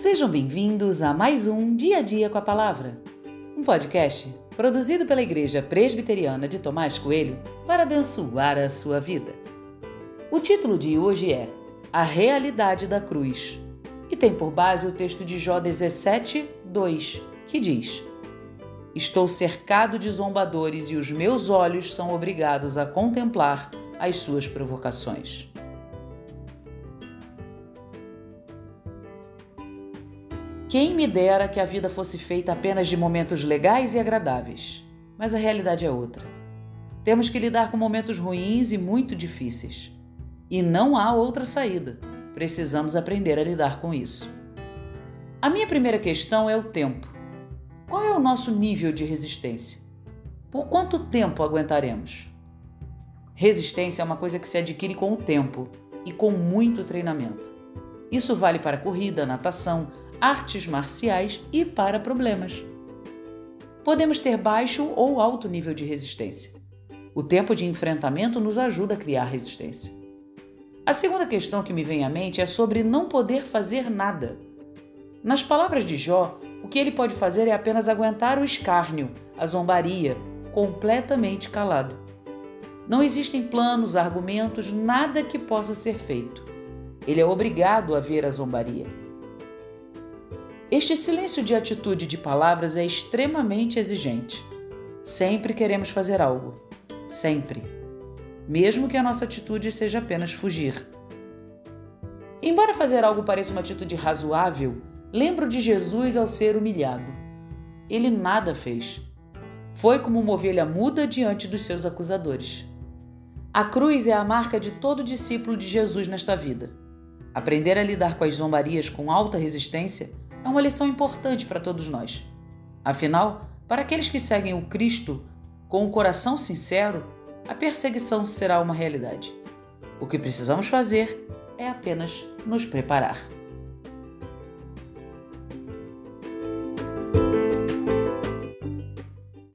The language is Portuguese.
Sejam bem-vindos a mais um Dia a Dia com a Palavra, um podcast produzido pela Igreja Presbiteriana de Tomás Coelho para abençoar a sua vida. O título de hoje é A Realidade da Cruz e tem por base o texto de Jó 17, 2, que diz: Estou cercado de zombadores e os meus olhos são obrigados a contemplar as suas provocações. Quem me dera que a vida fosse feita apenas de momentos legais e agradáveis. Mas a realidade é outra. Temos que lidar com momentos ruins e muito difíceis. E não há outra saída. Precisamos aprender a lidar com isso. A minha primeira questão é o tempo. Qual é o nosso nível de resistência? Por quanto tempo aguentaremos? Resistência é uma coisa que se adquire com o tempo e com muito treinamento. Isso vale para corrida, natação, artes marciais e para problemas. Podemos ter baixo ou alto nível de resistência. O tempo de enfrentamento nos ajuda a criar resistência. A segunda questão que me vem à mente é sobre não poder fazer nada. Nas palavras de Jó, o que ele pode fazer é apenas aguentar o escárnio, a zombaria, completamente calado. Não existem planos, argumentos, nada que possa ser feito. Ele é obrigado a ver a zombaria. Este silêncio de atitude de palavras é extremamente exigente. Sempre queremos fazer algo. Sempre. Mesmo que a nossa atitude seja apenas fugir. Embora fazer algo pareça uma atitude razoável, lembro de Jesus ao ser humilhado. Ele nada fez. Foi como uma ovelha muda diante dos seus acusadores. A cruz é a marca de todo discípulo de Jesus nesta vida. Aprender a lidar com as zombarias com alta resistência é uma lição importante para todos nós. Afinal, para aqueles que seguem o Cristo com o coração sincero, a perseguição será uma realidade. O que precisamos fazer é apenas nos preparar.